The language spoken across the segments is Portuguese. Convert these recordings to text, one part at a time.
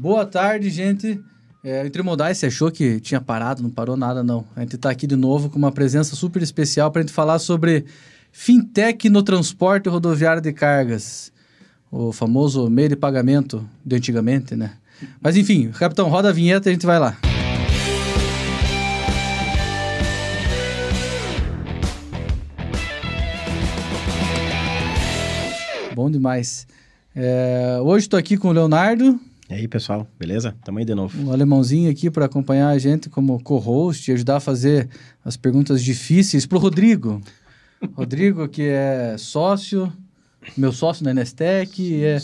Boa tarde, gente. É, entre modais, você achou que tinha parado, não parou nada, não. A gente está aqui de novo com uma presença super especial para a gente falar sobre fintech no transporte rodoviário de cargas. O famoso meio de pagamento de antigamente, né? Mas enfim, capitão, roda a vinheta e a gente vai lá. Bom demais. É, hoje estou aqui com o Leonardo. E aí, pessoal, beleza? Tamo aí de novo. Um alemãozinho aqui para acompanhar a gente como co-host e ajudar a fazer as perguntas difíceis para o Rodrigo. Rodrigo, que é sócio, meu sócio na Nestec, é,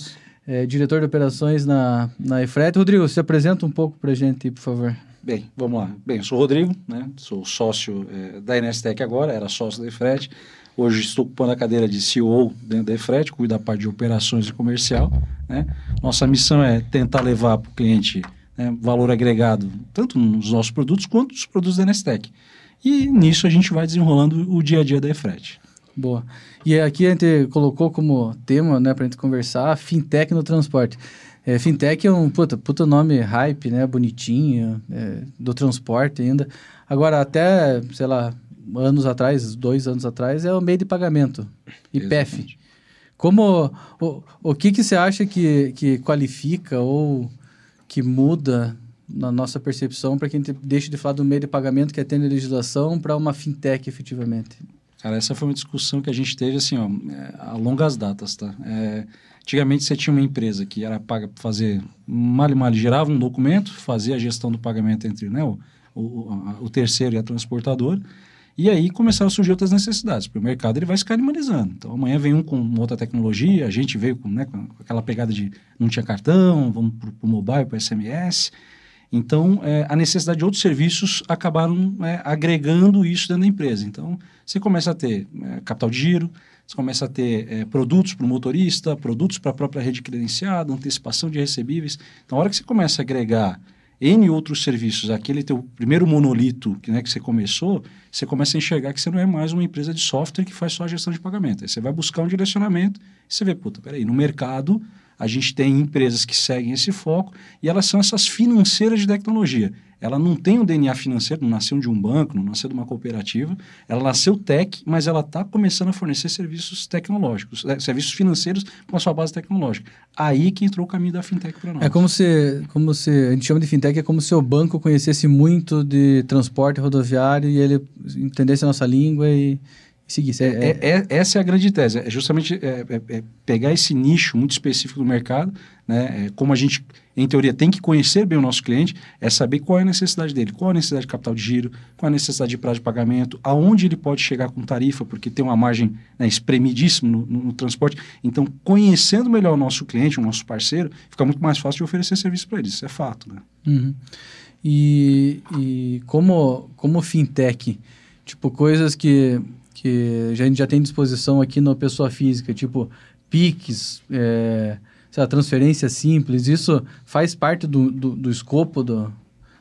é, diretor de operações na, na Efret. Rodrigo, se apresenta um pouco para a gente, por favor. Bem, vamos lá. Bem, eu sou o Rodrigo, né? sou sócio é, da Nestec agora, era sócio da Efret. Hoje estou ocupando a cadeira de CEO dentro da Efret, cuido da parte de operações e comercial. Né? Nossa missão é tentar levar para o cliente né, valor agregado, tanto nos nossos produtos quanto nos produtos da Nestec. E nisso a gente vai desenrolando o dia a dia da Efret. Boa. E aqui a gente colocou como tema, né, para a gente conversar, fintech no transporte. É, fintech é um puta, puta nome hype, né, bonitinho, é, do transporte ainda. Agora, até, sei lá, anos atrás, dois anos atrás, é o meio de pagamento, IPF. Exatamente. Como, o, o que, que você acha que, que qualifica ou que muda na nossa percepção para que a gente deixe de falar do meio de pagamento que atende a legislação para uma fintech efetivamente? Cara, essa foi uma discussão que a gente teve assim, ó, é, a longas datas, tá? É, antigamente você tinha uma empresa que era paga para fazer mal e mal, gerava um documento, fazia a gestão do pagamento entre né, o, o, o terceiro e a transportadora, e aí começaram a surgir outras necessidades, porque o mercado ele vai se canibalizando. Então amanhã vem um com outra tecnologia, a gente veio com, né, com aquela pegada de não tinha cartão, vamos para o mobile, para SMS. Então, é, a necessidade de outros serviços acabaram é, agregando isso dentro da empresa. Então, você começa a ter é, capital de giro, você começa a ter é, produtos para o motorista, produtos para a própria rede credenciada, antecipação de recebíveis. Então, a hora que você começa a agregar N outros serviços, aquele teu primeiro monolito que, né, que você começou, você começa a enxergar que você não é mais uma empresa de software que faz só a gestão de pagamento. Aí você vai buscar um direcionamento e você vê, puta, peraí, no mercado a gente tem empresas que seguem esse foco e elas são essas financeiras de tecnologia. Ela não tem um DNA financeiro, não nasceu de um banco, não nasceu de uma cooperativa. Ela nasceu tech, mas ela está começando a fornecer serviços tecnológicos, é, serviços financeiros com a sua base tecnológica. Aí que entrou o caminho da fintech para nós. É como se, como se, a gente chama de fintech, é como se o banco conhecesse muito de transporte rodoviário e ele entendesse a nossa língua e seguir. É, é, é, essa é a grande tese, é justamente é, é, pegar esse nicho muito específico do mercado, né? como a gente, em teoria, tem que conhecer bem o nosso cliente, é saber qual é a necessidade dele, qual a necessidade de capital de giro, qual a necessidade de prazo de pagamento, aonde ele pode chegar com tarifa, porque tem uma margem né, espremidíssima no, no, no, transporte. Então, conhecendo melhor o nosso cliente, o nosso parceiro, fica muito mais fácil de oferecer serviço para ele, isso é fato. Né? Uhum. E, e como, como fintech, tipo, coisas que que a gente já tem disposição aqui na pessoa física, tipo PIX, é, lá, transferência simples, isso faz parte do, do, do escopo do,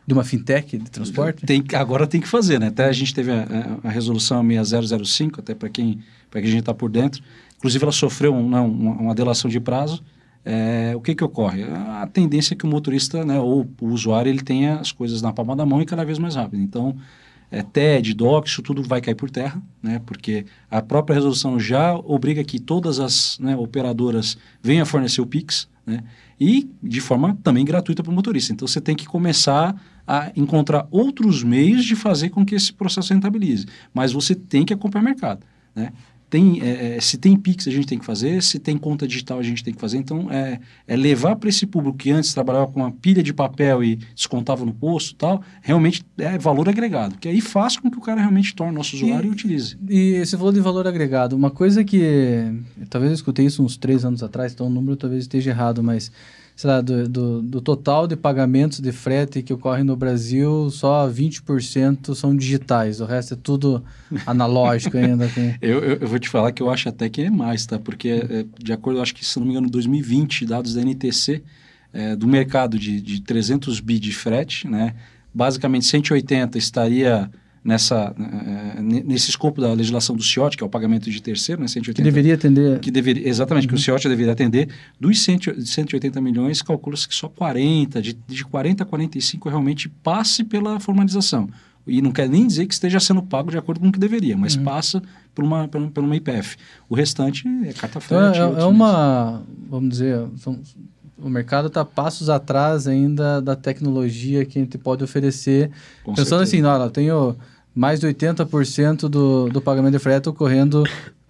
de uma fintech de transporte? Tem, agora tem que fazer, né? Até a gente teve a, a, a resolução 6005, até para quem, quem a gente está por dentro. Inclusive, ela sofreu um, não, uma, uma delação de prazo. É, o que, que ocorre? A tendência é que o motorista, né, ou o usuário, ele tenha as coisas na palma da mão e cada vez mais rápido. Então, é, TED, DOC, isso tudo vai cair por terra, né? porque a própria resolução já obriga que todas as né, operadoras venham a fornecer o PIX, né? e de forma também gratuita para o motorista. Então você tem que começar a encontrar outros meios de fazer com que esse processo rentabilize, mas você tem que acompanhar o mercado. Né? Tem, é, é, se tem Pix a gente tem que fazer, se tem conta digital a gente tem que fazer. Então, é, é levar para esse público que antes trabalhava com uma pilha de papel e descontava no posto tal, realmente é valor agregado. Que aí faz com que o cara realmente torne nosso usuário e, e utilize. E você falou de valor agregado. Uma coisa que, talvez eu escutei isso uns três anos atrás, então o número talvez esteja errado, mas sei lá, do, do, do, total de pagamentos de frete que ocorrem no Brasil, só 20% são digitais, o resto é tudo analógico ainda. Com... eu, eu, eu, vou te falar que eu acho até que é mais, tá? Porque, é, de acordo, acho que, se não me engano, em 2020, dados da NTC, é, do mercado de, de 300 bi de frete, né? Basicamente, 180 estaria nessa, é, nesse escopo da legislação do CIOT, que é o pagamento de terceiro, né, 180, que deveria atender. Que deveria, exatamente, uhum. que o CIOT deveria atender. Dos 180 milhões, calcula-se que só 40, de, de 40 a 45 realmente passe pela formalização. E não quer nem dizer que esteja sendo pago de acordo com o que deveria, mas uhum. passa por uma, por, por uma IPF. O restante é carta frete. Então, é, é uma, vamos dizer, são, o mercado está passos atrás ainda da tecnologia que a gente pode oferecer. Com Pensando certeza. assim, não, eu tenho mais de 80% do, do pagamento de frete ocorrendo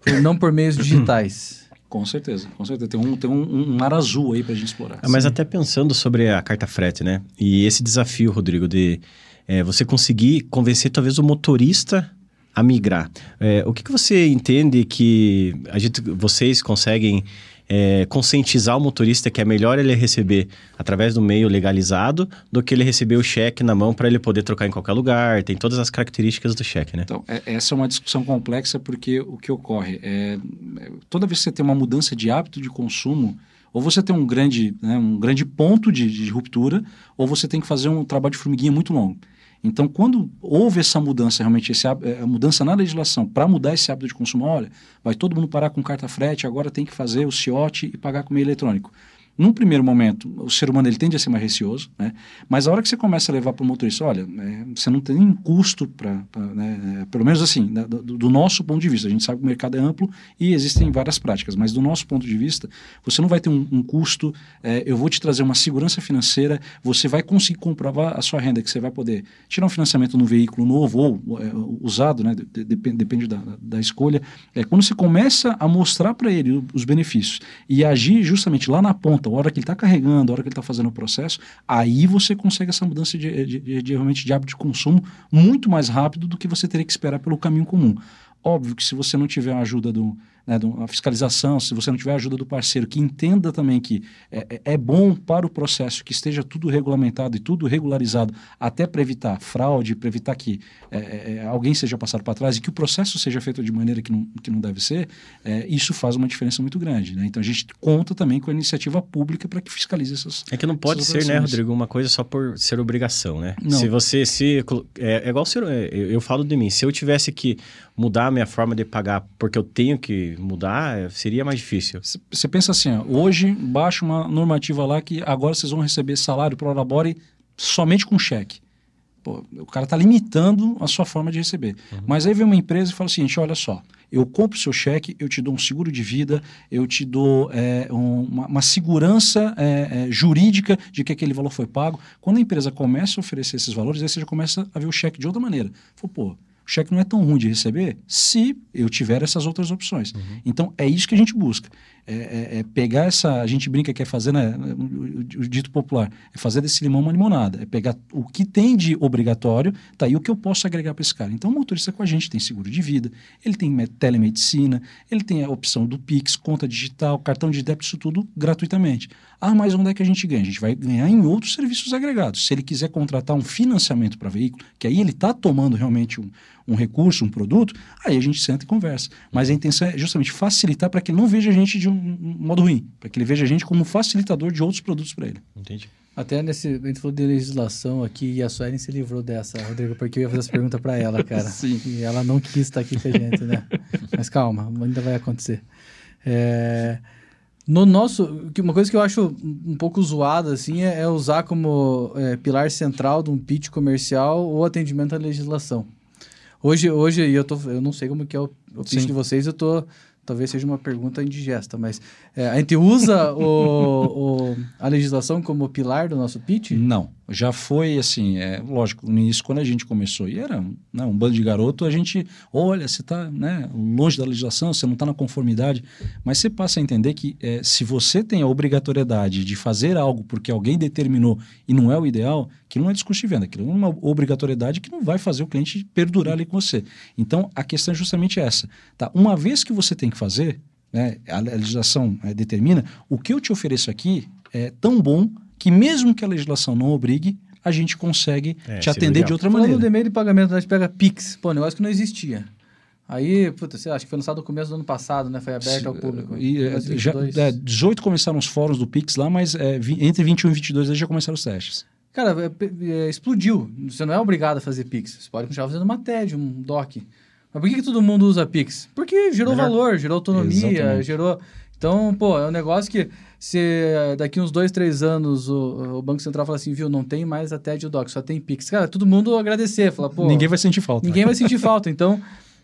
por, não por meios digitais. Com certeza, com certeza. Tem um, tem um, um mar azul aí para a gente explorar. Ah, mas até pensando sobre a carta frete, né? E esse desafio, Rodrigo, de é, você conseguir convencer talvez o motorista a migrar. É, o que, que você entende que a gente, vocês conseguem é, conscientizar o motorista que é melhor ele receber através do meio legalizado do que ele receber o cheque na mão para ele poder trocar em qualquer lugar. Tem todas as características do cheque, né? Então, é, essa é uma discussão complexa porque o que ocorre é, toda vez que você tem uma mudança de hábito de consumo, ou você tem um grande, né, um grande ponto de, de ruptura, ou você tem que fazer um trabalho de formiguinha muito longo. Então, quando houve essa mudança, realmente, esse, a eh, mudança na legislação para mudar esse hábito de consumo, olha, vai todo mundo parar com carta frete, agora tem que fazer o CIOT e pagar com meio eletrônico. Num primeiro momento, o ser humano ele tende a ser mais receoso, né? mas a hora que você começa a levar para o motorista, olha, é, você não tem nem custo para, né, é, pelo menos assim, da, do, do, nosso ponto de vista, a gente sabe que o mercado é amplo e existem várias práticas, mas do nosso ponto de vista, você não vai ter um, um custo, é, eu vou te trazer uma segurança financeira, você vai conseguir comprovar a sua renda, que você vai poder tirar um financiamento no veículo novo ou é, usado, né, de, de, depende da, da escolha, é, quando você começa a mostrar para ele os benefícios e agir justamente lá na ponta, a hora que ele está carregando, a hora que ele está fazendo o processo, aí você consegue essa mudança de, de, de, de, realmente de hábito de consumo muito mais rápido do que você teria que esperar pelo caminho comum. Óbvio que se você não tiver a ajuda do, né, a fiscalização, se você não tiver a ajuda do parceiro, que entenda também que é, é, é bom para o processo que esteja tudo regulamentado e tudo regularizado, até para evitar fraude, para evitar que é, é, é alguém seja passado para trás e que o processo seja feito de maneira que não, que não deve ser, é, isso faz uma diferença muito grande. Né? Então a gente conta também com a iniciativa pública para que fiscalize essas. É que não pode ser, né, Rodrigo, uma coisa só por ser obrigação, né? Não. Se você se. É, igual ser, eu, eu falo de mim, se eu tivesse que mudar a minha forma de pagar porque eu tenho que mudar, seria mais difícil. Você pensa assim, ó, hoje baixa uma normativa lá que agora vocês vão receber salário para o labore somente com cheque. Pô, o cara está limitando a sua forma de receber. Uhum. Mas aí vem uma empresa e fala o seguinte, olha só, eu compro seu cheque, eu te dou um seguro de vida, eu te dou é, um, uma, uma, segurança é, é, jurídica de que aquele valor foi pago. Quando a empresa começa a oferecer esses valores, aí você já começa a ver o cheque de outra maneira. Fala, pô, o cheque não é tão ruim de receber se eu tiver essas outras opções. Uhum. Então, é isso que a gente busca. É, é, é, pegar essa. A gente brinca que é fazer, né? O, o, dito popular, é fazer desse limão uma limonada. É pegar o que tem de obrigatório, tá aí o que eu posso agregar para esse cara. Então, o motorista com a gente tem seguro de vida, ele tem telemedicina, ele tem a opção do Pix, conta digital, cartão de débito, isso tudo gratuitamente. Ah, mas onde é que a gente ganha? A gente vai ganhar em outros serviços agregados. Se ele quiser contratar um financiamento para veículo, que aí ele está tomando realmente um, um recurso, um produto, aí a gente senta e conversa. Mas a intenção é justamente facilitar para que ele não veja a gente de um, um modo ruim, para que ele veja a gente como facilitador de outros produtos para ele. Entendi. Até nesse, a gente falou de legislação aqui e a Suelen se livrou dessa, Rodrigo, porque eu ia fazer essa pergunta para ela, cara. Sim. E ela não quis estar aqui com a gente, né? Mas calma, ainda vai acontecer. É, no nosso, uma coisa que eu acho um pouco zoada, assim, é, é usar como é, pilar central de um pitch comercial o atendimento à legislação. Hoje, hoje eu, tô, eu não sei como que é o, o pitch de vocês, eu tô talvez seja uma pergunta indigesta, mas é, a gente usa o, o, a legislação como pilar do nosso pitch? Não já foi assim, é, lógico, no início, quando a gente começou, e era né, um bando de garoto, a gente, olha, você está né, longe da legislação, você não está na conformidade, mas você passa a entender que é, se você tem a obrigatoriedade de fazer algo porque alguém determinou e não é o ideal, que não é discurso de venda, aquilo é uma obrigatoriedade que não vai fazer o cliente perdurar ali com você. Então, a questão é justamente essa. Tá? Uma vez que você tem que fazer, né, a legislação é, determina, o que eu te ofereço aqui é tão bom que mesmo que a legislação não obrigue, a gente consegue é, te atender legal. de outra Falando maneira. Falando do e-mail de pagamento, a gente pega Pix, pô, negócio que não existia. Aí, puta, você acha que foi lançado no começo do ano passado, né? Foi aberto ao público. E, é, já, é, 18 começaram os fóruns do Pix lá, mas é, vi, entre 21 e 22 já começaram os testes. Cara, é, é, explodiu. Você não é obrigado a fazer Pix. Você pode continuar fazendo uma TED, um DOC. Mas por que, que todo mundo usa Pix? Porque gerou Melhor. valor, gerou autonomia, Exatamente. gerou... Então, pô, é um negócio que se daqui uns dois, três anos o, o Banco Central falar assim, viu, não tem mais a TED e o DOC, só tem Pix. Cara, todo mundo agradecer, falar, pô... Ninguém vai sentir falta. Ninguém vai sentir falta. Então,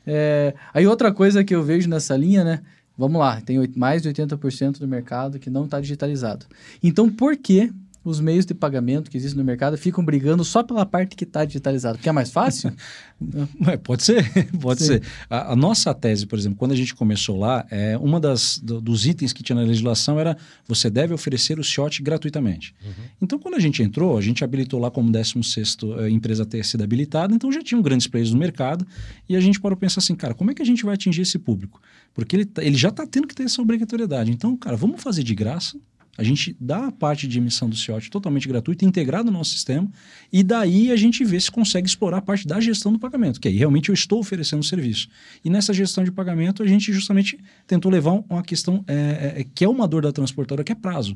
é... aí outra coisa que eu vejo nessa linha, né? Vamos lá, tem mais de 80% do mercado que não está digitalizado. Então, por que os meios de pagamento que existem no mercado ficam brigando só pela parte que está digitalizada, porque é mais fácil? é, pode ser, pode Sim. ser. A, a, nossa tese, por exemplo, quando a gente começou lá, é, uma das do, dos itens que tinha na legislação era você deve oferecer o shot gratuitamente. Uhum. Então, quando a gente entrou, a gente habilitou lá como 16 é, empresa a ter sido habilitada, então já tinham grandes players no mercado e a gente parou pensar assim, cara, como é que a gente vai atingir esse público? Porque ele, tá, ele já está tendo que ter essa obrigatoriedade. Então, cara, vamos fazer de graça, a gente dá a parte de emissão do CIOT totalmente gratuita, integrado no nosso sistema, e daí a gente vê se consegue explorar a parte da gestão do pagamento, que aí realmente eu estou oferecendo serviço. E nessa gestão de pagamento, a gente justamente tentou levar uma questão é, é, que é uma dor da transportadora, que é prazo.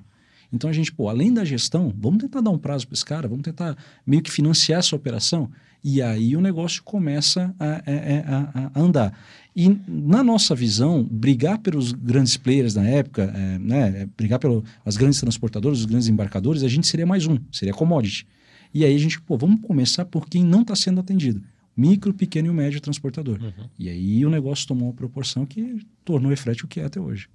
Então a gente, pô, além da gestão, vamos tentar dar um prazo para esse cara, vamos tentar meio que financiar essa operação. E aí o negócio começa a, a, a, a andar. E na nossa visão, brigar pelos grandes players na época, é, né, brigar pelas grandes transportadoras, os grandes embarcadores, a gente seria mais um, seria commodity. E aí a gente, pô, vamos começar por quem não está sendo atendido. Micro, pequeno e médio transportador. Uhum. E aí o negócio tomou uma proporção que tornou o Efret o que é até hoje.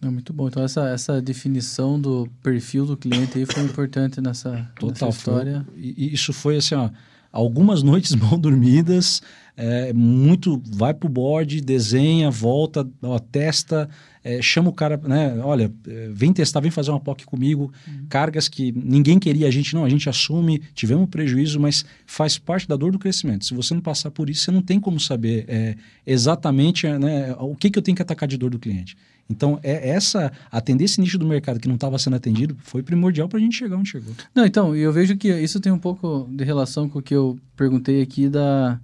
Muito bom. Então, essa, essa definição do perfil do cliente aí foi importante nessa, Total, nessa história. Foi, isso foi assim, ó, algumas noites mal dormidas, é, muito vai pro board, desenha, volta, ó, testa, é, chama o cara, né? Olha, é, vem testar, vem fazer uma POC comigo. Uhum. Cargas que ninguém queria, a gente não, a gente assume, tivemos prejuízo, mas faz parte da dor do crescimento. Se você não passar por isso, você não tem como saber é, exatamente né, o que, que eu tenho que atacar de dor do cliente. Então, é essa atender esse nicho do mercado que não estava sendo atendido foi primordial para a gente chegar onde chegou. Não, então, eu vejo que isso tem um pouco de relação com o que eu perguntei aqui da,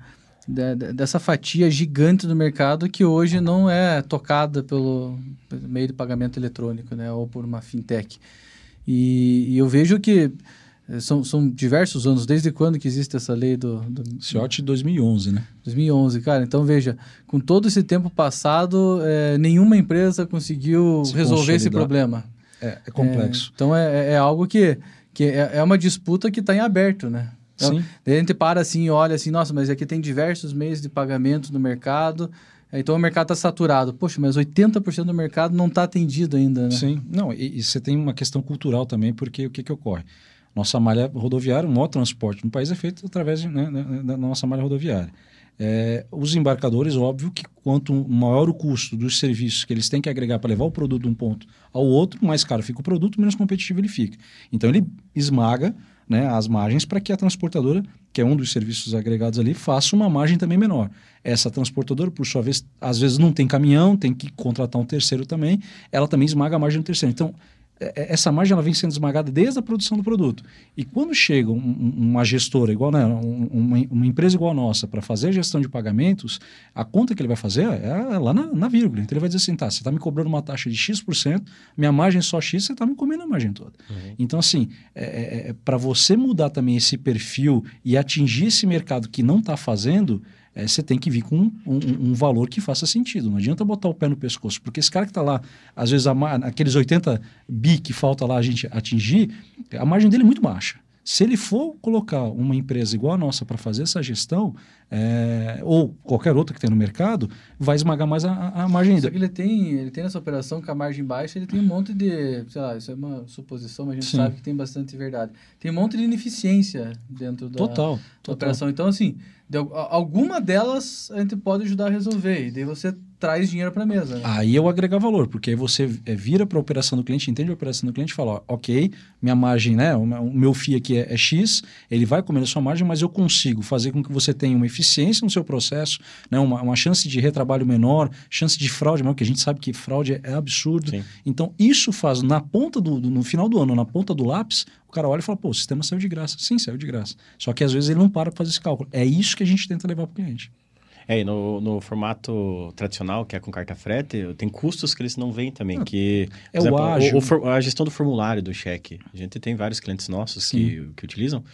da dessa fatia gigante do mercado que hoje não é tocada pelo, meio de pagamento eletrônico, né, ou por uma fintech. E, e eu vejo que são, são diversos anos, desde quando que existe essa lei do... do CIOT 2011, né? 2011, cara. Então, veja, com todo esse tempo passado, é, nenhuma empresa conseguiu Se resolver esse problema. É, é complexo. É, então, é, é algo que, que é, é uma disputa que está em aberto, né? Então, Sim. a gente para assim e olha assim, nossa, mas aqui tem diversos meios de pagamento no mercado, então o mercado está saturado. Poxa, mas 80% do mercado não está atendido ainda, né? Sim, não, e, e, você tem uma questão cultural também, porque o que, que ocorre? Nossa malha rodoviária, o maior transporte no país é feito através né, né, né, da nossa malha rodoviária. É, os embarcadores, óbvio que quanto maior o custo dos serviços que eles têm que agregar para levar o produto de um ponto ao outro, mais caro fica o produto, menos competitivo ele fica. Então ele esmaga né, as margens para que a transportadora, que é um dos serviços agregados ali, faça uma margem também menor. Essa transportadora, por sua vez, às vezes não tem caminhão, tem que contratar um terceiro também, ela também esmaga a margem do terceiro. Então, essa margem ela vem sendo esmagada desde a produção do produto. E quando chega um, uma gestora igual, né, uma, uma, empresa igual a nossa para fazer a gestão de pagamentos, a conta que ele vai fazer é lá na, na vírgula. Então ele vai dizer assim, tá, você está me cobrando uma taxa de X%, minha margem é só X, você está me comendo a margem toda. Uhum. Então assim, é, é, é para você mudar também esse perfil e atingir esse mercado que não está fazendo, é, você tem que vir com um, um, um, valor que faça sentido. Não adianta botar o pé no pescoço, porque esse cara que está lá, às vezes, a, aqueles 80 bi que falta lá a gente atingir, a margem dele é muito baixa. Se ele for colocar uma empresa igual a nossa para fazer essa gestão, é, ou qualquer outra que tem no mercado, vai esmagar mais a, a margem dele. Ele tem, ele tem nessa operação com a margem baixa, ele tem um monte de, sei lá, isso é uma suposição, mas a gente Sim. sabe que tem bastante verdade. Tem um monte de ineficiência dentro da, total, da total. operação. Então, assim, de, alguma delas a gente pode ajudar a resolver. E daí você traz dinheiro para a mesa. Né? Aí eu agregar valor, porque aí você é, vira para a operação do cliente, entende a operação do cliente e fala, ó, ok, minha margem, né, o meu FII aqui é, é, X, ele vai comer a sua margem, mas eu consigo fazer com que você tenha uma eficiência no seu processo, né, uma, uma chance de retrabalho menor, chance de fraude menor, que a gente sabe que fraude é, é absurdo. Sim. Então, isso faz, na ponta do, do, no final do ano, na ponta do lápis, o cara olha e fala, pô, o sistema saiu de graça. Sim, saiu de graça. Só que às vezes ele não para para fazer esse cálculo. É isso que a gente tenta levar para o cliente. É, e no, no formato tradicional, que é com carta frete, tem custos que eles não veem também, Ah, que... é o ágil. o for- a gestão do formulário do cheque. A gente tem vários clientes nossos que, que utilizam.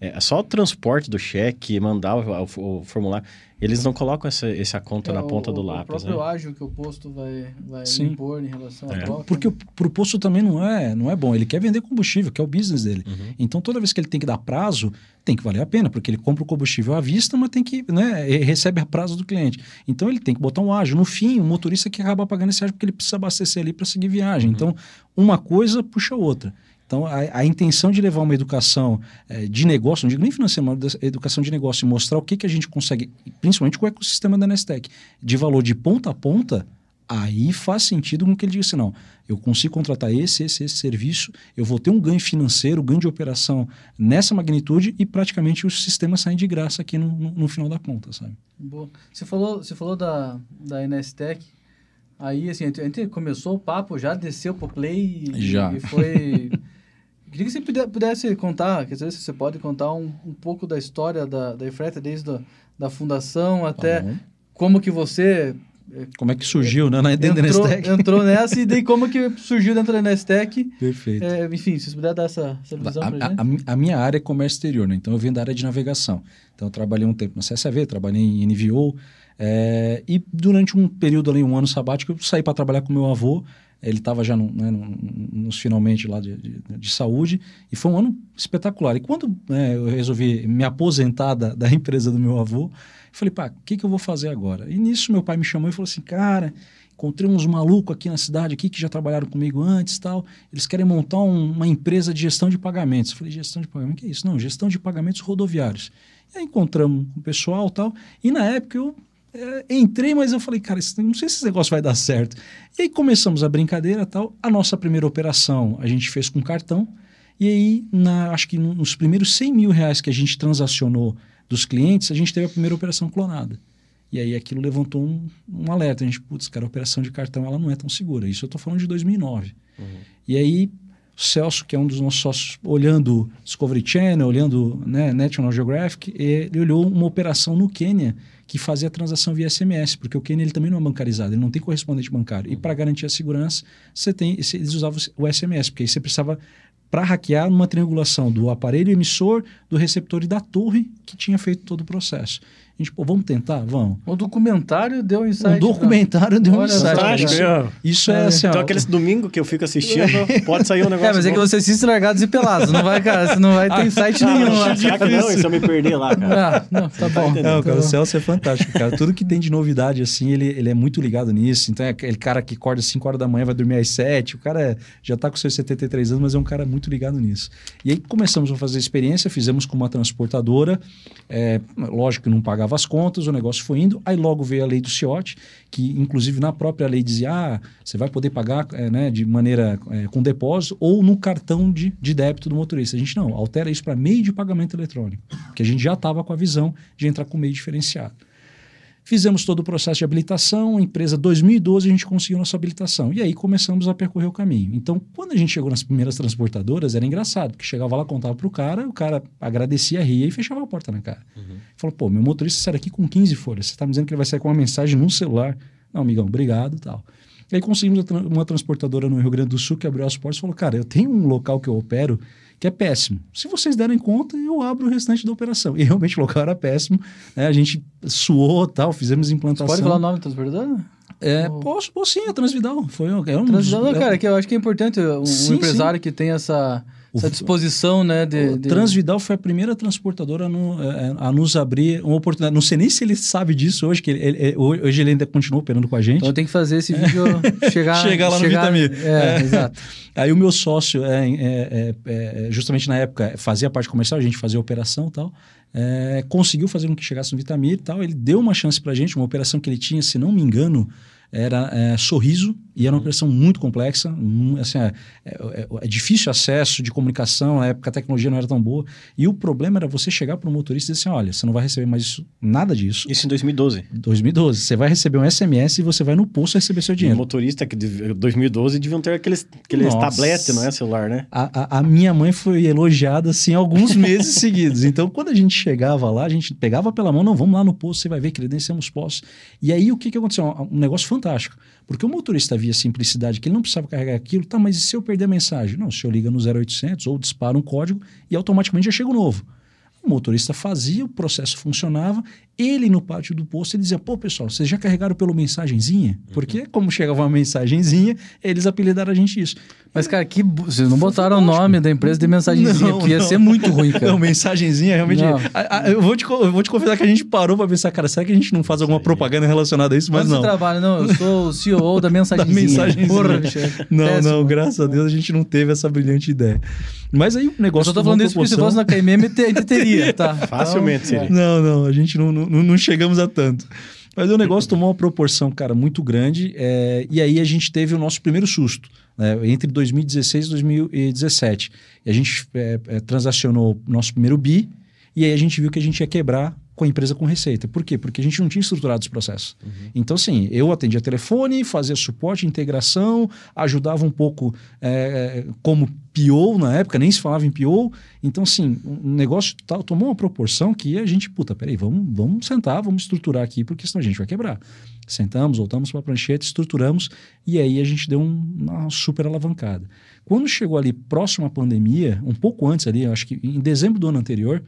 É só o transporte do cheque, mandar o, o- o formulário. Eles não colocam essa, essa conta na É, ponta o, do o lápis, próprio né? ágil que o posto vai, vai Sim. impor em relação à É. troca. Porque para o posto também não é, não é bom. Ele quer vender combustível, que é o business dele. Uhum. Então, toda vez que ele tem que dar prazo, tem que valer a pena, porque ele compra o combustível à vista, mas tem que, né, recebe a prazo do cliente. Então, ele tem que botar um ágio. No fim, o motorista que acaba pagando esse ágio porque ele precisa abastecer ali para seguir viagem. Então, uma coisa puxa a outra. Então, a, a intenção de levar uma educação eh, de negócio, não digo nem financeira, mas educação de negócio e mostrar o que, que a gente consegue, principalmente com o ecossistema da Nestec, de valor de ponta a ponta, aí faz sentido com que ele diga assim, não, eu consigo contratar esse, esse, esse serviço, eu vou ter um ganho financeiro, ganho de operação nessa magnitude e praticamente os sistemas saem de graça aqui no, no, no final da conta, sabe? Boa. Você falou, você falou da, da NSTech. Aí, assim, a gente, a gente começou o papo, já desceu pro play e, Já. e foi... Queria que você pudesse contar, quer dizer, se você pode contar um, um pouco da história da, da Efreta, desde a, da fundação até bom. como que você Como é que surgiu, né, dentro da entrou, Nestec? entrou nessa e daí como que surgiu dentro da Nestec. Perfeito. É, enfim, se você puder dar essa, essa visão A, pra a- gente. a a minha área é comércio exterior, né? então eu venho da área de navegação. Então eu trabalhei um tempo na CSAV, trabalhei em NVO, é, e durante um período ali, um ano sabático, eu saí para trabalhar com meu avô. Ele estava já no, né, no- nos finalmente lá de, de, de saúde, e foi um ano espetacular. E quando né, eu resolvi me aposentar da, da empresa do meu avô, falei, pá, o que, que eu vou fazer agora? E nisso meu pai me chamou e falou assim, cara, encontrei uns malucos aqui na cidade aqui que já trabalharam comigo antes tal. Eles querem montar um- uma empresa de gestão de pagamentos. Eu falei, gestão de pagamentos? Que é isso? Não, gestão de pagamentos rodoviários. E aí encontramos o pessoal tal. E na época eu é, entrei, mas eu falei, cara, não sei se esse negócio vai dar certo. E aí começamos a brincadeira e tal. A nossa primeira operação a gente fez com cartão. E aí, na, acho que nos primeiros 100 mil reais que a gente transacionou dos clientes, a gente teve a primeira operação clonada. E aí aquilo levantou um, um alerta. A gente, putz, cara, a operação de cartão ela não é tão segura. Isso eu estou falando de 2009. E aí o Celso, que é um dos nossos sócios, olhando Discovery Channel, olhando né, National Geographic, ele olhou uma operação no Quênia que fazia a transação via SMS, porque o Quênia ele também não é bancarizado, ele não tem correspondente bancário. E para garantir a segurança, você tem, eles usavam o SMS, porque aí você precisava para hackear uma triangulação do aparelho emissor, do receptor e da torre que tinha feito todo o processo. A gente, pô, vamos tentar? Vamos. O documentário deu um insight. Um documentário deu um Olha insight. isso. Isso é, É, assim, ó, Então, aqueles domingo que eu fico assistindo, pode sair um negócio É, mas é que bom. você assiste largados e pelados. Não vai, cara, você não vai ter insight Ah, nenhum. lá. será que não? Se eu me perder lá, cara? Ah, não, tá bom. entendendo. Não, cara, Tá o bom. Celso é fantástico, cara. Tudo que tem de novidade, assim, ele, ele é muito ligado nisso. Então, é aquele cara que acorda às 5 horas da manhã, vai dormir às 7. O cara é- já tá com seus 73 anos, mas é um cara muito ligado nisso. E aí começamos a fazer a experiência, fizemos com uma transportadora. É, lógico que não pagava as contas, o negócio foi indo. Aí logo veio a lei do CIOT, que inclusive na própria lei dizia, ah, você vai poder pagar é, né, de maneira é, com depósito ou no cartão de, de débito do motorista. A gente não, altera isso para meio de pagamento eletrônico, porque a gente já estava com a visão de entrar com meio diferenciado. Fizemos todo o processo de habilitação, a empresa 2012 a gente conseguiu nossa habilitação. E aí começamos a percorrer o caminho. Então, quando a gente chegou nas primeiras transportadoras, era engraçado, porque chegava lá, contava para o cara, o cara agradecia, ria e fechava a porta na cara. Falou, pô, meu motorista sai daqui com 15 folhas, você está me dizendo que ele vai sair com uma mensagem num celular. Não, amigão, obrigado e tal. E aí conseguimos uma transportadora no Rio Grande do Sul que abriu as portas e falou, cara, eu tenho um local que eu opero que é péssimo. Se vocês derem conta, eu abro o restante da operação. E realmente o local era péssimo. Né? A gente suou tal, fizemos Você implantação. pode falar o nome do transportador? É, Oh. posso, posso sim, a Transvidal. Foi, um- é um Transportador, dos- cara, que eu acho que é importante um, um Sim, empresário que tem essa, essa disposição, né? De, de- Transvidal foi a primeira transportadora a, no- é, a nos abrir uma oportunidade. Não sei nem se ele sabe disso hoje, que ele, ele- hoje ele ainda continua operando com a gente. Então tem que fazer esse vídeo chegar... Chegar lá no Vitamir. É, É. exato. Aí o meu sócio, é, é, é, é, justamente na época, fazia a parte comercial, a gente fazia a operação e tal, é, conseguiu fazer com que chegasse no Vitamir e tal. Ele deu uma chance pra gente, uma operação que ele tinha, se não me engano, era é, Sorriso, e era uma operação muito complexa, assim, é, é, é, difícil acesso de comunicação, na época a tecnologia não era tão boa, e o problema era você chegar para o motorista e dizer assim, olha, você não vai receber mais isso, nada disso. Isso em 2012? 2012. Você vai receber um SMS e você vai no posto receber seu dinheiro. o motorista que de 2012 deviam ter aqueles, aqueles tablet, não é celular, né? A, a, a minha mãe foi elogiada, assim, alguns meses seguidos. Então, quando a gente chegava lá, a gente pegava pela mão, não, vamos lá no posto, você vai ver, credenciamos postos. E aí, o que, que aconteceu? Um negócio fantástico. Porque o motorista via simplicidade, que ele não precisava carregar aquilo, tá, mas e se eu perder a mensagem? Não, o senhor liga no 0800 ou dispara um código e automaticamente já chega o novo. O motorista fazia, o processo funcionava, ele no pátio do posto ele dizia: pô, pessoal, vocês já carregaram pelo mensagenzinha? Porque, como chegava uma mensagenzinha, eles apelidaram a gente isso. Mas, cara, que vocês não botaram o nome da empresa de mensagenzinha, não, que ia não. ser muito ruim, cara. Não, mensagenzinha realmente. A, a, eu, vou te, eu vou te confessar que a gente parou para pensar, cara, será que a gente não faz alguma propaganda relacionada a isso? Mas não. Você trabalha? Não, eu sou o CEO da mensagenzinha. da mensagenzinha. Porra, não, Péssimo. não, graças a Deus a gente não teve essa brilhante ideia. Mas aí o negócio. Eu só tô falando isso porque se fosse na KMM, a gente teria, tá? Facilmente então, seria. Não, não, a gente não, não, não chegamos a tanto. Mas o negócio tomou uma proporção, cara, muito grande. É, e aí a gente teve o nosso primeiro susto, né, entre 2016 e 2017. E a gente é, é, transacionou nosso primeiro BI, e aí a gente viu que a gente ia quebrar com a empresa com receita. Por quê? Porque a gente não tinha estruturado os processos. Uhum. Então, assim, eu atendia telefone, fazia suporte, integração, ajudava um pouco como PO na época, nem se falava em PO. Então, assim, o negócio tal, tomou uma proporção que a gente, puta, peraí, vamos, vamos sentar, vamos estruturar aqui, porque senão a gente vai quebrar. Sentamos, voltamos para a prancheta, estruturamos e aí a gente deu um, uma super alavancada. Quando chegou ali próximo à pandemia, um pouco antes ali, acho que em dezembro do ano anterior,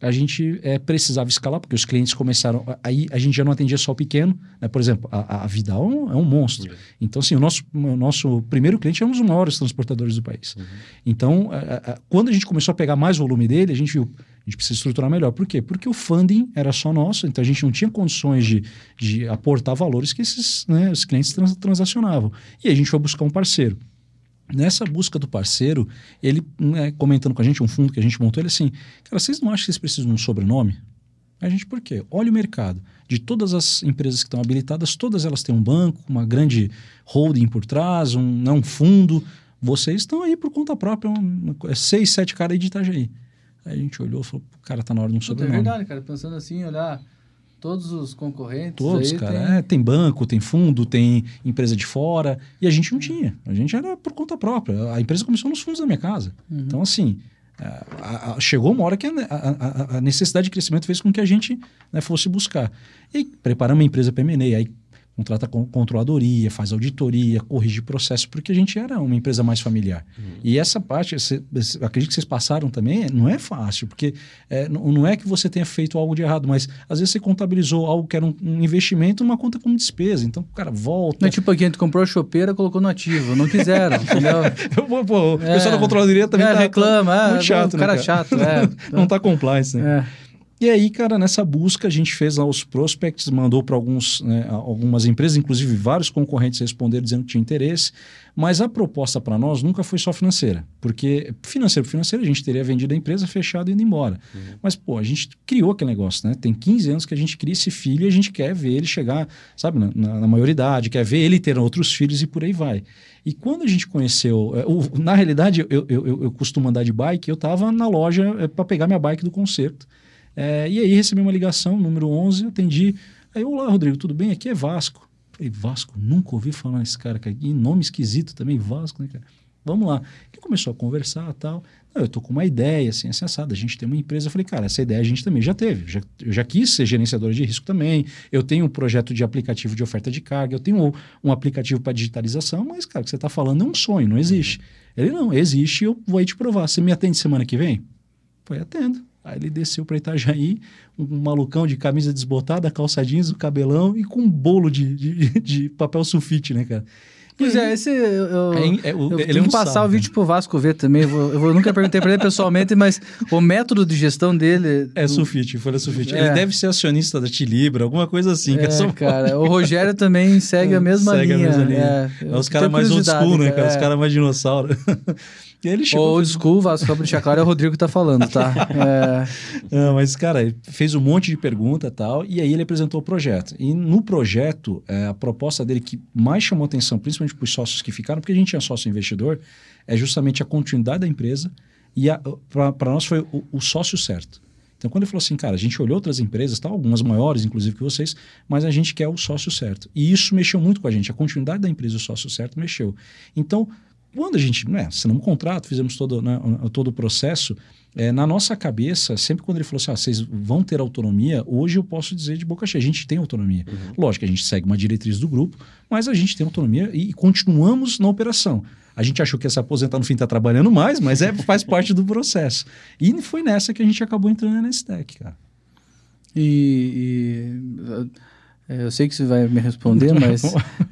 a gente é, precisava escalar, porque os clientes começaram. Aí a gente já não atendia só o pequeno. Né? Por exemplo, a, a Vidal é um, é um monstro. Uhum. Então, assim, o nosso, o nosso primeiro cliente é um dos maiores transportadores do país. Uhum. Então, a, a, quando a gente começou a pegar mais volume dele, a gente viu. A gente precisa estruturar melhor. Por quê? Porque o funding era só nosso, então a gente não tinha condições de, de aportar valores que esses né, os clientes trans, transacionavam. E a gente foi buscar um parceiro. Nessa busca do parceiro, ele né, comentando com a gente, um fundo que a gente montou, ele assim, cara, vocês não acham que vocês precisam de um sobrenome? A gente, por quê? Olha o mercado. De todas as empresas que estão habilitadas, todas elas têm um banco, uma grande holding por trás, um, não, um fundo. Vocês estão aí por conta própria, um, é seis, sete caras aí de Itajaí. Aí a gente olhou e falou, cara, tá na hora de um sobrenome. É verdade, cara. Pensando assim, olhar Todos os concorrentes. Todos, cara. Tem... É, tem banco, tem fundo, tem empresa de fora. E a gente não tinha. A gente era por conta própria. A empresa começou nos fundos da minha casa. Uhum. Então, assim, a, a, chegou uma hora que a, a, necessidade de crescimento fez com que a gente né, fosse buscar. E preparamos a empresa para M&A. Aí contrata controladoria, faz auditoria, corrige processo, porque a gente era uma empresa mais familiar. Uhum. E essa parte, cê, acredito que vocês passaram também, não é fácil, porque é, não é que você tenha feito algo de errado, mas às vezes você contabilizou algo que era um, um investimento uma conta como despesa. Então o cara volta. Não é tipo aqui, a gente comprou a chopeira colocou no ativo, não quiseram, entendeu? pô, pô, o é, pessoal da controladoria também é, tá, reclama, tá muito chato, o cara, né, cara? chato, é. não tá compliance, né? É. E aí, cara, nessa busca a gente fez lá os prospects, mandou para alguns, né, algumas empresas, inclusive vários concorrentes responderam dizendo que tinha interesse, mas a proposta para nós nunca foi só financeira, porque financeiro financeiro a gente teria vendido a empresa, fechado e indo embora. Uhum. Mas, pô, a gente criou aquele negócio, né? Tem 15 anos que a gente cria esse filho e a gente quer ver ele chegar, sabe, na, na, na maioridade, quer ver ele ter outros filhos e por aí vai. E quando a gente conheceu, é, na realidade, eu, eu, eu, eu costumo andar de bike, eu estava na loja é, para pegar minha bike do concerto. É, e aí recebi uma ligação, número 11, atendi. Aí, olá, Rodrigo, tudo bem? Aqui é Vasco. Falei, Vasco, nunca ouvi falar nesse cara, cara. E nome esquisito também, Vasco, né, cara? Vamos lá. Que começou a conversar tal. Não, eu tô com uma ideia, assim, assim, assada. A gente tem uma empresa. Eu falei, cara, essa ideia a gente também já teve. Já, eu já quis ser gerenciador de risco também. Eu tenho um projeto de aplicativo de oferta de carga. Eu tenho um, um aplicativo para digitalização. Mas, cara, o que você está falando é um sonho, não existe. Ele, não, existe eu vou aí te provar. Você me atende semana que vem? Foi, atendo. Aí ele desceu para Itajaí, um malucão de camisa desbotada, calça jeans, o cabelão e com um bolo de, de, de papel sulfite, né, cara? Pois é, esse. Eu, eu, É, é, o- eu ele tenho é um que passar o vídeo pro Vasco ver também. Eu, vou- eu vou- nunca perguntei pra ele pessoalmente, mas o método de gestão dele. É do- sulfite, folha sulfite. É. Ele deve ser acionista da Tilibra, alguma coisa assim. que é só- É, cara. O Rogério também segue a mesma Segue a linha. mesma linha. É, É eu os caras mais old school, né, cara? Os é. caras mais dinossauro. e ele O chegou. old school, Vasco, só pra deixar claro, é o Rodrigo que tá falando, tá? É, Não, mas, cara, ele fez um monte de pergunta tal, e aí ele apresentou o projeto. E no projeto, é, a proposta dele que mais chamou atenção, principalmente para os sócios que ficaram, porque a gente tinha sócio investidor, é justamente a continuidade da empresa e para nós foi o, o sócio certo. Então, quando ele falou assim, cara, a gente olhou outras empresas, tal, algumas maiores, inclusive, que vocês, mas a gente quer o sócio certo. E isso mexeu muito com a gente. A continuidade da empresa o sócio certo mexeu. Então, quando a gente né, assinamos um contrato, fizemos todo, né, todo o processo, é, na nossa cabeça, sempre quando ele falou assim, ah, vocês vão ter autonomia, hoje eu posso dizer de boca cheia, a gente tem autonomia. Lógico que a gente segue uma diretriz do grupo, mas a gente tem autonomia e, continuamos na operação. A gente achou que ia se aposentar no fim está trabalhando mais, mas é, faz parte do processo. E foi nessa que a gente acabou entrando na Nestec, cara. e, e, eu sei que você vai me responder, mas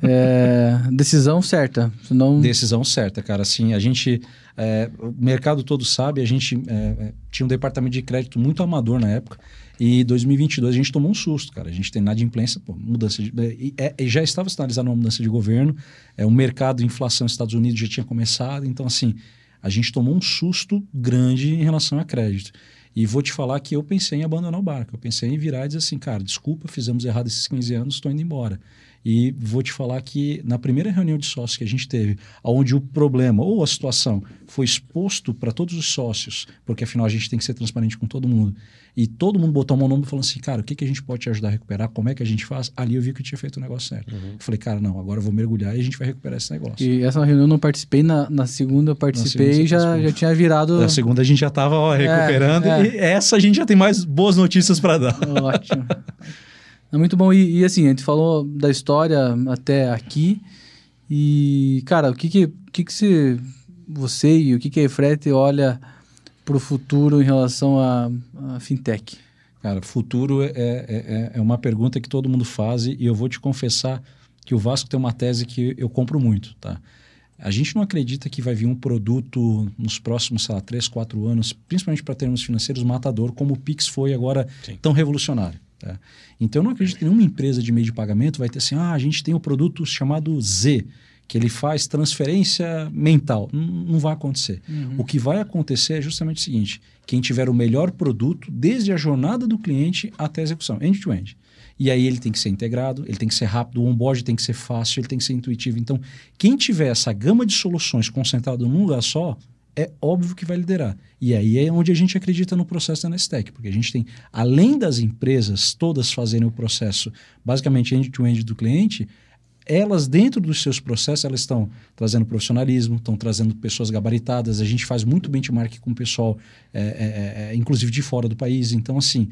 é, decisão certa. Senão, Decisão certa, cara. Assim, a gente. é, o mercado todo sabe, a gente é, é, tinha um departamento de crédito muito amador na época. E 2022 a gente tomou um susto, cara. A gente tem inadimplência, pô, mudança de. E, é, e já estava sinalizado uma mudança de governo. É, o mercado, inflação nos Estados Unidos já tinha começado. Então, assim, a gente tomou um susto grande em relação a crédito. E vou te falar que eu pensei em abandonar o barco. Eu pensei em virar e dizer assim, cara, desculpa, fizemos errado esses 15 anos, estou indo embora. E vou te falar que na primeira reunião de sócios que a gente teve, onde o problema ou a situação foi exposto para todos os sócios, porque afinal a gente tem que ser transparente com todo mundo, e todo mundo botou a mão no ombro falando assim, cara, o que, que a gente pode te ajudar a recuperar? Como é que a gente faz? Ali eu vi que eu tinha feito o negócio certo. Eu falei, cara, não, agora eu vou mergulhar e a gente vai recuperar esse negócio. E essa reunião eu não participei, na, na segunda eu participei segunda e já, participou. já tinha virado. Na segunda a gente já estava recuperando é. e essa a gente já tem mais boas notícias para dar. Ótimo. É muito bom. E, e, assim, a gente falou da história até aqui. E, cara, o que que, o que, que se, você e o que que a Efrete olha para o futuro em relação à fintech? Cara, futuro é, é, é uma pergunta que todo mundo faz e eu vou te confessar que o Vasco tem uma tese que eu compro muito, tá? A gente não acredita que vai vir um produto nos próximos, sei lá, 3, 4 anos, principalmente para termos financeiros, matador, como o Pix foi agora Sim. tão revolucionário. Tá? Então eu não acredito que nenhuma empresa de meio de pagamento vai ter assim, ah, a gente tem um produto chamado Z, que ele faz transferência mental. Não, não vai acontecer. O que vai acontecer é justamente o seguinte: quem tiver o melhor produto, desde a jornada do cliente até a execução, end-to-end. E aí ele tem que ser integrado, ele tem que ser rápido, o onboard tem que ser fácil, ele tem que ser intuitivo. Então, quem tiver essa gama de soluções concentrado num lugar só, é óbvio que vai liderar. E aí é onde a gente acredita no processo da Nestec, porque a gente tem, além das empresas todas fazerem o processo basicamente end-to-end do cliente, elas dentro dos seus processos elas estão trazendo profissionalismo, estão trazendo pessoas gabaritadas. A gente faz muito benchmark com o pessoal, é, é, é, inclusive de fora do país. Então, assim,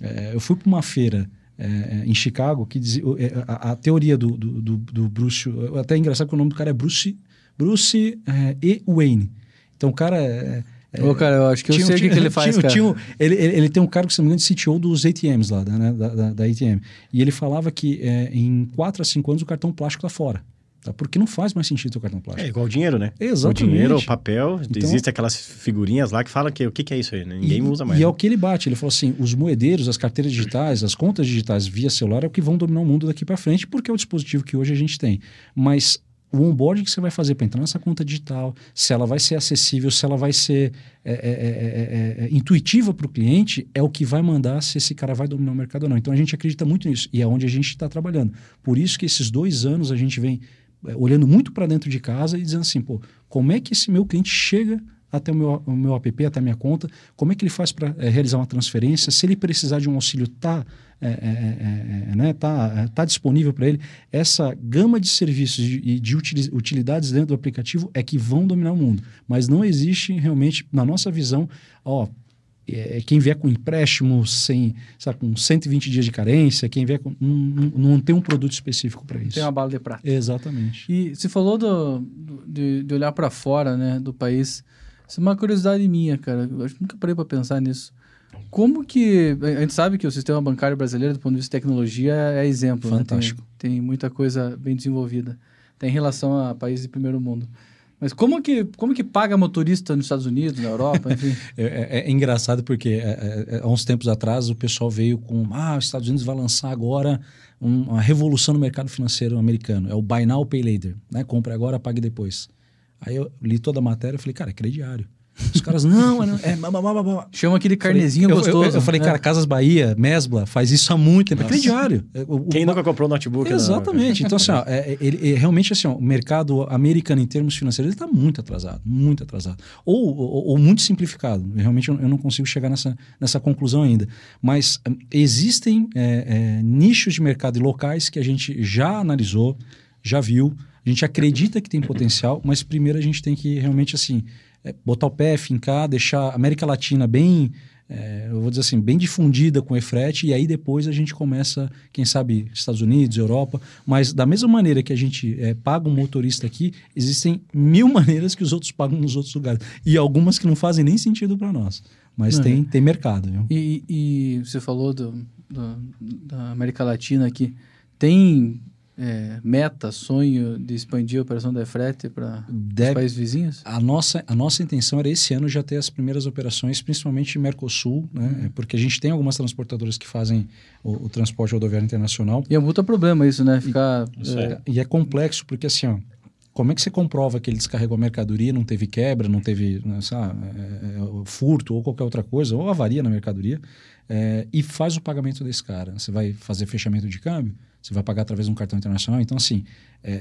é, eu fui para uma feira é, em Chicago que dizia é, a, a teoria do, do, do, do Bruce, até é engraçado que o nome do cara é Bruce, Bruce é, E. Wayne. Então, o cara é, é, Ô, cara, eu acho que eu tinha- sei o que, que ele faz, tinha- cara. tinha ele, ele, ele tem um cargo, se não me engano, de CTO dos ATMs lá, né, da, da, da ATM. E ele falava que é, em 4 a 5 anos o cartão plástico está fora. Tá? Porque não faz mais sentido ter o cartão plástico. É igual o dinheiro, né? Exatamente. O dinheiro, o papel, Então- existem aquelas figurinhas lá que falam que o que, que é isso aí, né? Ninguém e, usa mais. E é né? o que ele bate. Ele falou assim: os moedeiros, as carteiras digitais, as contas digitais via celular é o que vão dominar o mundo daqui para frente, porque é o dispositivo que hoje a gente tem. Mas o onboard que você vai fazer para entrar nessa conta digital, se ela vai ser acessível, se ela vai ser é, é, é, é, é, intuitiva para o cliente, é o que vai mandar se esse cara vai dominar o mercado ou não. Então a gente acredita muito nisso e é onde a gente está trabalhando. Por isso que esses dois anos a gente vem é, olhando muito para dentro de casa e dizendo assim, pô, como é que esse meu cliente chega até o meu, o meu app, até a minha conta, como é que ele faz para realizar uma transferência, se ele precisar de um auxílio, tá, é, é, é, né, tá, é, tá disponível para ele. Essa gama de serviços e de, de utili- utilidades dentro do aplicativo é que vão dominar o mundo. Mas não existe realmente, na nossa visão, ó, é, quem vier com empréstimo sem, sabe, com 120 dias de carência, quem vier com. Não, não, não tem um produto específico para isso. Tem uma bala de prata. Exatamente. E você falou do, do- de, olhar para fora, né, do país. Isso é uma curiosidade minha, cara. Eu nunca parei para pensar nisso. Como que a gente sabe que o sistema bancário brasileiro, do ponto de vista de tecnologia, é exemplo. né? Tem- Fantástico. Tem, muita coisa bem desenvolvida. tem relação a países de primeiro mundo. Mas como que, como que paga motorista nos Estados Unidos, na Europa, enfim? é, é, é, engraçado porque é, é, é, há uns tempos atrás o pessoal veio com ah, os Estados Unidos vai lançar agora um, uma revolução no mercado financeiro americano. É o Buy Now, Pay Later. Né? Compre agora, pague depois. Aí eu li toda a matéria e falei, cara, é crediário. Os caras, não, é. é Chama aquele carnezinho falei, gostoso. Eu, eu, eu falei, né? cara, Casas Bahia, Mesbla, faz isso há muito tempo. É crediário. O, Quem nunca comprou notebook? Exatamente. Não, então, assim, ó, é, ele, é, realmente, assim, ó, o mercado americano em termos financeiros, ele está muito atrasado, muito atrasado. Ou, ou, ou, muito simplificado. Realmente, eu não consigo chegar nessa, nessa conclusão ainda. Mas um, existem é, é, nichos de mercado e locais que a gente já analisou, já viu, a gente acredita que tem potencial, mas primeiro a gente tem que realmente, assim, é, botar o pé, fincar, deixar a América Latina bem, é, eu vou dizer assim, bem difundida com o EFRET, e aí depois a gente começa, quem sabe, Estados Unidos, Europa, mas da mesma maneira que a gente é, paga um motorista aqui, existem mil maneiras que os outros pagam nos outros lugares, e algumas que não fazem nem sentido para nós, mas uhum. tem, tem mercado. Viu? E, e você falou do, do, da América Latina aqui, tem é, meta, sonho de expandir a operação da Efrete para os países vizinhos? A nossa, a nossa intenção era esse ano já ter as primeiras operações, principalmente em Mercosul, né? Uhum. Porque a gente tem algumas transportadoras que fazem o, o, transporte rodoviário internacional. E é um puta problema isso, né? Ficar, e, é... e é complexo, porque assim, ó, como é que você comprova que ele descarregou a mercadoria, não teve quebra, não teve né, sabe, é, é, furto ou qualquer outra coisa, ou avaria na mercadoria, é, e faz o pagamento desse cara? Você vai fazer fechamento de câmbio? Você vai pagar através de um cartão internacional. Então, assim, é,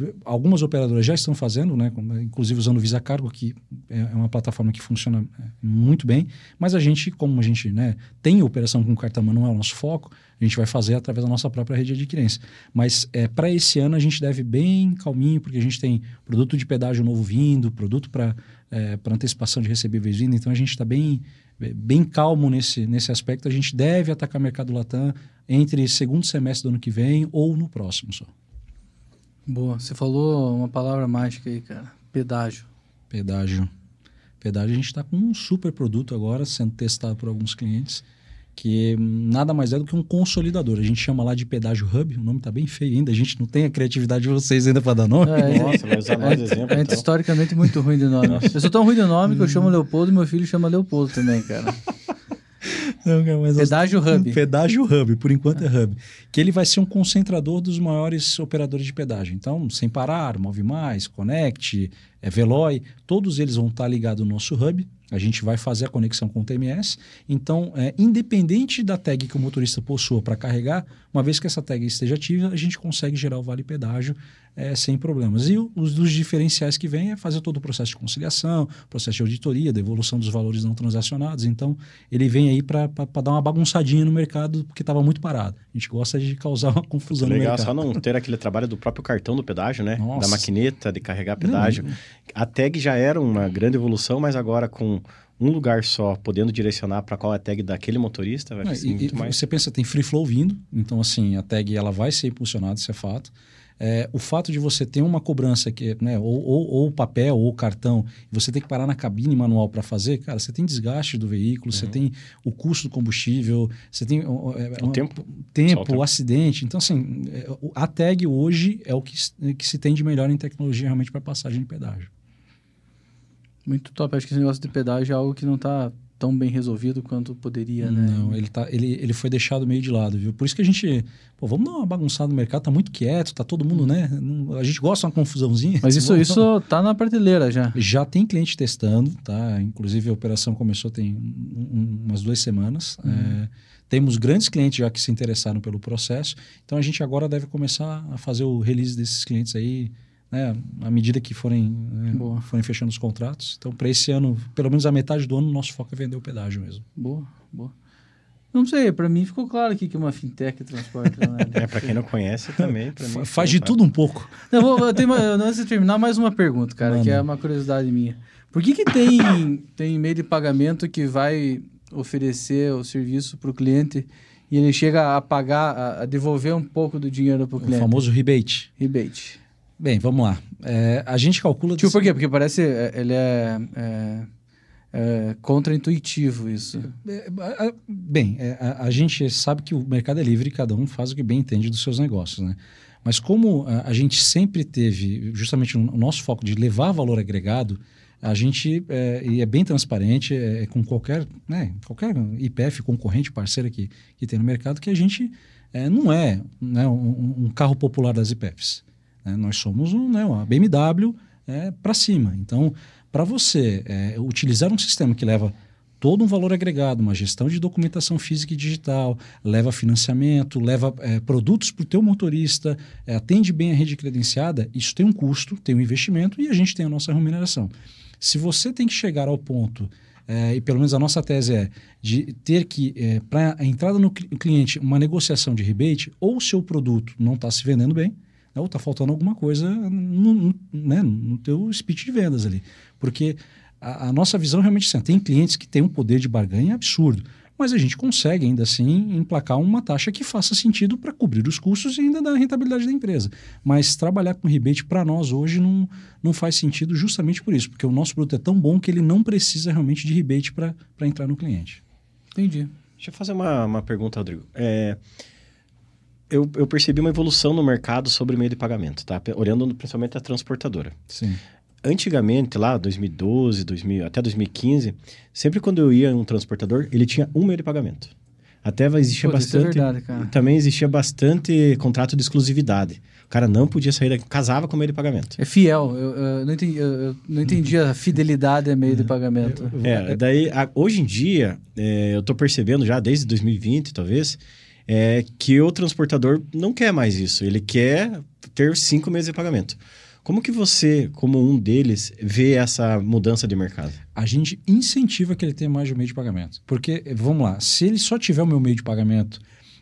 é, algumas operadoras já estão fazendo, né, inclusive usando o Visa Cargo, que é, é uma plataforma que funciona é, muito bem, mas a gente, como a gente né, tem operação com cartão, mas não é o nosso foco, a gente vai fazer através da nossa própria rede de adquirência. Mas é, para esse ano a gente deve bem calminho, porque a gente tem produto de pedágio novo vindo, produto para é, antecipação de recebíveis vindo, então a gente está bem, bem calmo nesse, nesse aspecto. A gente deve atacar o mercado Latam entre segundo semestre do ano que vem ou no próximo só. Boa. Você falou uma palavra mágica aí, cara. Pedágio. Pedágio. Pedágio, a gente está com um super produto agora sendo testado por alguns clientes que nada mais é do que um consolidador. A gente chama lá de pedágio hub, o nome está bem feio ainda, a gente não tem a criatividade de vocês ainda para dar nome. É, Nossa, vai usar mais é, exemplo. É, então. historicamente muito ruim de nome. Eu sou tão ruim de nome que eu chamo Leopoldo e meu filho chama Leopoldo também, cara. Não, pedágio Hub. Pedágio Hub, por enquanto é Hub. Que ele vai ser um concentrador dos maiores operadores de pedágio. Então, Sem Parar, Move Mais, Connect, é, Veloy, todos eles vão estar ligados no nosso Hub. A gente vai fazer a conexão com o TMS. Então, é, independente da tag que o motorista possua para carregar, uma vez que essa tag esteja ativa, a gente consegue gerar o vale pedágio é, sem problemas. E os dos diferenciais que vem é fazer todo o processo de conciliação, processo de auditoria, devolução dos valores não transacionados. Então, ele vem aí para dar uma bagunçadinha no mercado, porque estava muito parado. A gente gosta de causar uma confusão Legal, no mercado. só não ter aquele trabalho do próprio cartão do pedágio, né? Nossa. Da maquineta, de carregar pedágio. Não, a tag já era uma grande evolução, mas agora com um lugar só, podendo direcionar para qual é a tag daquele motorista, vai ser muito mais... Você pensa, tem free flow vindo, então assim, a tag ela vai ser impulsionada, isso é fato. É, o fato de você ter uma cobrança que, né, ou, ou, ou papel ou cartão, você tem que parar na cabine manual para fazer, cara, você tem desgaste do veículo, uhum. você tem o custo do combustível, você tem é, o uma, tempo, tempo o acidente. Então, assim, é, a tag hoje é o que, que se tem de melhor em tecnologia realmente para passagem de pedágio. Muito top. Acho que esse negócio de pedágio é algo que não está tão bem resolvido quanto poderia, né? Não, ele, tá, ele, ele foi deixado meio de lado, viu? Por isso que a gente, pô, vamos dar uma bagunçada no mercado, tá muito quieto, tá todo mundo, né? A gente gosta de uma confusãozinha. Mas isso, isso tá na prateleira já. Já tem cliente testando, tá? Inclusive a operação começou tem um, umas duas semanas. Uhum. É, temos grandes clientes já que se interessaram pelo processo, então a gente agora deve começar a fazer o release desses clientes aí né, à medida que forem, né, forem fechando os contratos. Então, para esse ano, pelo menos a metade do ano, nosso foco é vender o pedágio mesmo. Boa, boa. Não sei, para mim ficou claro aqui que uma fintech transporta. Né? é, para quem não conhece também. Mim, Faz de tudo um pouco. Não, vou, eu tenho antes de terminar, mais uma pergunta, cara, Mano. que é uma curiosidade minha. Por que, que tem, tem meio de pagamento que vai oferecer o serviço para o cliente e ele chega a pagar, a, a devolver um pouco do dinheiro para o cliente? O famoso rebate. Rebate. Bem, vamos lá. É, a gente calcula... Tipo, por quê? Porque parece... É, ele é, é, é contra-intuitivo isso. É, bem, é, a, a, gente sabe que o mercado é livre e cada um faz o que bem entende dos seus negócios, né? Mas como a, a gente sempre teve justamente o nosso foco de levar valor agregado, a gente é, e é bem transparente é, com qualquer, né, qualquer IPF concorrente, parceira que, que tem no mercado, que a gente é, não é né, um, um, carro popular das IPFs. Né? Nós somos um, né, uma BMW é, para cima. Então, para você é, utilizar um sistema que leva todo um valor agregado, uma gestão de documentação física e digital, leva financiamento, leva é, produtos para o teu motorista, é, atende bem a rede credenciada, isso tem um custo, tem um investimento e a gente tem a nossa remuneração. Se você tem que chegar ao ponto, é, e pelo menos a nossa tese é, de ter que, é, para a entrada no cliente, uma negociação de rebate, ou o seu produto não está se vendendo bem, ou está faltando alguma coisa no, no, né, no teu speech de vendas ali. Porque a, a nossa visão realmente é assim, tem clientes que têm um poder de barganha absurdo, mas a gente consegue ainda assim emplacar uma taxa que faça sentido para cobrir os custos e ainda dar rentabilidade da empresa. Mas trabalhar com rebate para nós hoje não, não faz sentido justamente por isso, porque o nosso produto é tão bom que ele não precisa realmente de rebate para entrar no cliente. Entendi. Deixa eu fazer uma, uma pergunta, Rodrigo. É, eu, eu, percebi uma evolução no mercado sobre meio de pagamento, tá? Olhando principalmente a transportadora. Sim antigamente, lá, 2012, 2000, até 2015, sempre quando eu ia em um transportador, ele tinha um meio de pagamento. Até existia Pô, bastante. É verdade, também existia bastante contrato de exclusividade. O cara não podia sair daqui, casava com meio de pagamento. É fiel. Eu, eu não, entendi, eu não entendi a fidelidade a meio de pagamento. É, daí, a, hoje em dia, é, eu estou percebendo já desde 2020, talvez, é, que o transportador não quer mais isso. Ele quer ter cinco meses de pagamento. Como que você, como um deles, vê essa mudança de mercado? A gente incentiva que ele tenha mais de um meio de pagamento. Porque, vamos lá, se ele só tiver o meu meio de pagamento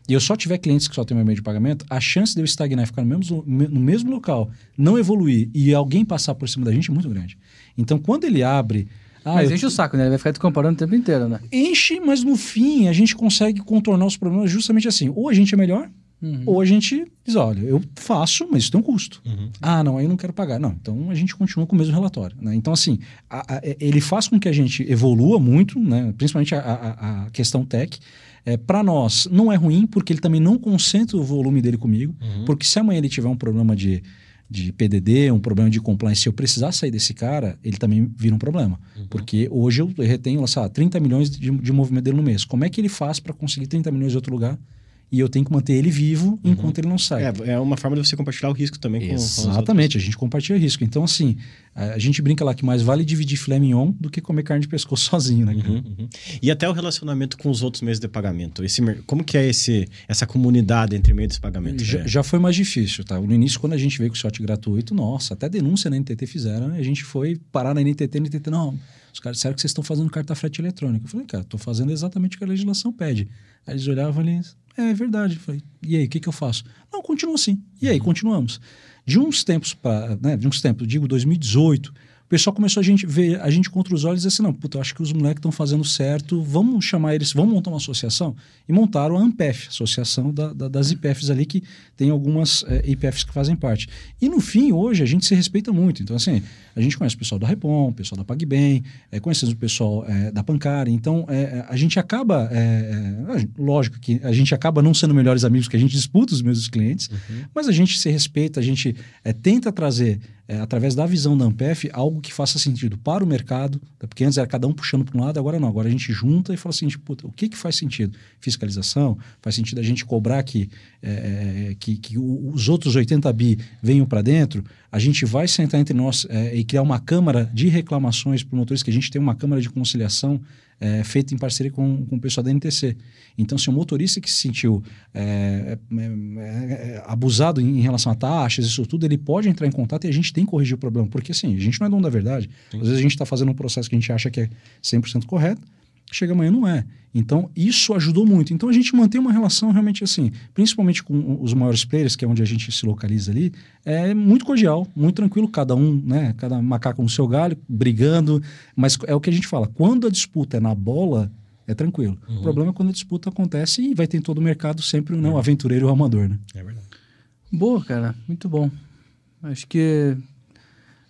e eu só tiver clientes que só têm o meu meio de pagamento, a chance de eu estagnar e ficar no mesmo, no mesmo local, não evoluir e alguém passar por cima da gente é muito grande. Então, quando ele abre ah, mas eu... enche o saco, né? Ele vai ficar te comparando o tempo inteiro, né? Enche, mas no fim a gente consegue contornar os problemas justamente assim. Ou a gente é melhor, Uhum. Ou a gente diz, olha, eu faço, mas isso tem um custo. Uhum. Ah, não, aí eu não quero pagar. Não, então a gente continua com o mesmo relatório. Né? Então, assim, a, a, ele faz com que a gente evolua muito, né? principalmente a, a questão tech. É, para nós, não é ruim, porque ele também não concentra o volume dele comigo. Uhum. Porque se amanhã ele tiver um problema de, de PDD, um problema de compliance, se eu precisar sair desse cara, ele também vira um problema. Uhum. Porque hoje eu retenho, sei lá, 30 milhões de, de movimento dele no mês. Como é que ele faz para conseguir 30 milhões em outro lugar? E eu tenho que manter ele vivo uhum. enquanto ele não sai. É, é uma forma de você compartilhar o risco também com Exatamente, a gente compartilha risco. Então, assim, a gente brinca lá que mais vale dividir filé mignon do que comer carne de pescoço sozinho, né? Uhum, uhum. E até o relacionamento com os outros meios de pagamento. Esse, como que é esse, essa comunidade entre meios de pagamento? Já, é. já foi mais difícil, tá? No início, quando a gente veio com o shot gratuito, nossa, até denúncia na NTT fizeram, né? a gente foi parar na NTT, NTT, não, os caras disseram que vocês estão fazendo carta frete eletrônica. Eu falei, cara, estou fazendo exatamente o que a legislação pede. Aí eles olhavam ali, é, verdade. Falei, e aí, o que, que eu faço? Não, continua assim. E aí, continuamos. De uns tempos para, né, de uns tempos, digo 2018, pessoal começou a gente ver a gente contra os olhos e assim, não, puta, eu acho que os moleques estão fazendo certo, vamos chamar eles, vamos montar uma associação? E montaram a AMPEF, associação da, da, das IPFs ali, que tem algumas é, eh, IPFs que fazem parte. E no fim, hoje, a gente se respeita muito. Então, assim, a gente conhece o pessoal da Repom, o pessoal da PagBem, é, conhecemos o pessoal é, da Pancari. Então, é, a gente acaba, lógico que a gente acaba não sendo melhores amigos, que a gente disputa os mesmos clientes, uhum. mas a gente se respeita, a gente tenta trazer é, através da visão da Ampef, algo que faça sentido para o mercado, tá? porque antes era cada um puxando para um lado, agora não. Agora a gente junta e fala assim, tipo, o que, que faz sentido? Fiscalização? Faz sentido a gente cobrar que, é, é que, que os outros 80 bi venham para dentro? A gente vai sentar entre nós é, e criar uma câmara de reclamações para o motorista, que a gente tem uma câmara de conciliação é, feita em parceria com, com o pessoal da NTC. Então, se o motorista que se sentiu é, é, é, abusado em relação a taxas, isso tudo, ele pode entrar em contato e a gente tem que corrigir o problema. Porque, assim, a gente não é dono da verdade. Sim. Às vezes a gente está fazendo um processo que a gente acha que é 100% correto, chega amanhã não é. Então, isso ajudou muito. Então, a gente mantém uma relação realmente assim, principalmente com os maiores players, que é onde a gente se localiza ali, é muito cordial, muito tranquilo, cada um, né, cada macaco no seu galho, brigando, mas é o que a gente fala, quando a disputa é na bola, é tranquilo. Uhum. O problema é quando a disputa acontece e vai ter em todo o mercado sempre né, o aventureiro e o amador, né? É verdade. Boa, cara, muito bom. Acho que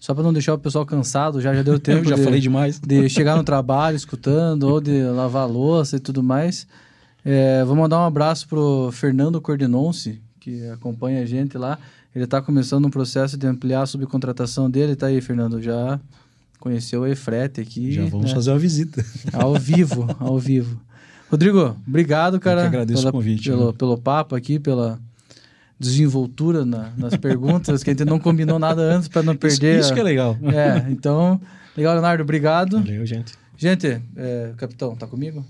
só para não deixar o pessoal cansado, já, já deu tempo. Já de, falei demais. De chegar no trabalho escutando, ou de lavar louça e tudo mais. É, vou mandar um abraço pro Fernando Cordinonce, que acompanha a gente lá. Ele está começando um processo de ampliar a subcontratação dele. Tá aí, Fernando, já conheceu o Efrete aqui. Já vamos né? fazer uma visita. Ao vivo, ao vivo. Rodrigo, obrigado, cara. Eu que agradeço pela, o convite. Pelo, né? pelo papo aqui, pela desenvoltura na- nas perguntas, que a gente não combinou nada antes para não perder. Isso, isso que é legal. É, então, legal, Leonardo, obrigado. Valeu, gente. Gente, é, capitão, tá comigo?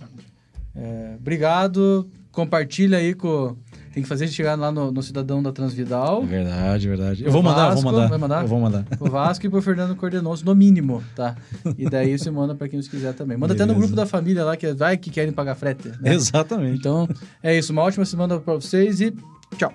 É, obrigado. Compartilha aí com. Tem que fazer chegar lá no, no Cidadão da Transvidal. Verdade, verdade. Eu vou mandar, Vasco, vou mandar. vai mandar? Eu vou mandar. O Vasco e pro Fernando Cordenoso, no mínimo, tá? E daí você manda pra quem você quiser também. Manda até no Beleza. grupo da família lá, que vai que querem pagar frete. né? Exatamente. Então, é isso. Uma ótima semana pra vocês e tchau.